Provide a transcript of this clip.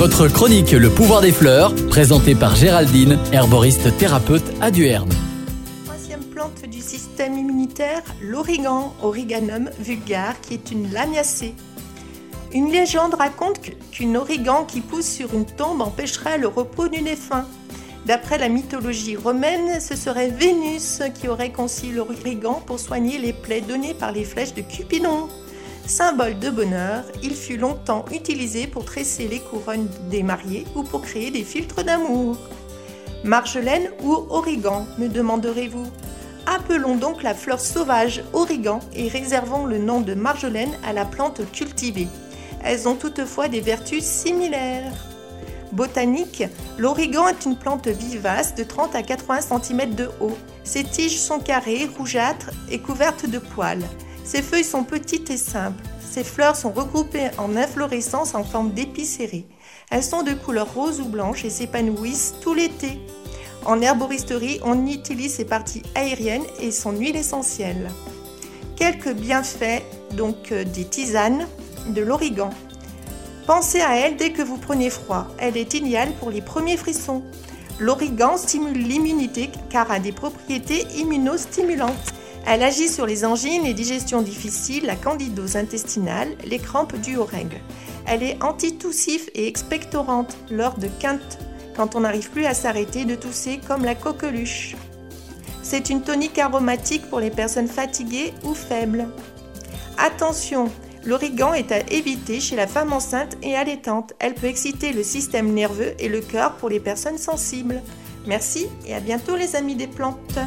Votre chronique Le pouvoir des fleurs, présentée par Géraldine, herboriste thérapeute à Duerne. Troisième plante du système immunitaire, l'origan, Origanum vulgaire, qui est une lamiacée. Une légende raconte qu'une origan qui pousse sur une tombe empêcherait le repos du défunt. D'après la mythologie romaine, ce serait Vénus qui aurait conçu l'origan pour soigner les plaies données par les flèches de Cupidon. Symbole de bonheur, il fut longtemps utilisé pour tresser les couronnes des mariés ou pour créer des filtres d'amour. Marjolaine ou origan, me demanderez-vous? Appelons donc la fleur sauvage origan et réservons le nom de marjolaine à la plante cultivée. Elles ont toutefois des vertus similaires. Botanique, l'origan est une plante vivace de 30 à 80 cm de haut. Ses tiges sont carrées, rougeâtres et couvertes de poils. Ses feuilles sont petites et simples. Ses fleurs sont regroupées en inflorescences en forme d'épicéries. Elles sont de couleur rose ou blanche et s'épanouissent tout l'été. En herboristerie, on utilise ses parties aériennes et son huile essentielle. Quelques bienfaits donc euh, des tisanes de l'origan. Pensez à elle dès que vous prenez froid. Elle est idéale pour les premiers frissons. L'origan stimule l'immunité car a des propriétés immunostimulantes. Elle agit sur les angines, les digestions difficiles, la candidose intestinale, les crampes dues aux. Elle est antitoussif et expectorante lors de quintes, quand on n'arrive plus à s'arrêter de tousser comme la coqueluche. C'est une tonique aromatique pour les personnes fatiguées ou faibles. Attention, L'origan est à éviter chez la femme enceinte et allaitante. Elle peut exciter le système nerveux et le cœur pour les personnes sensibles. Merci et à bientôt les amis des plantes.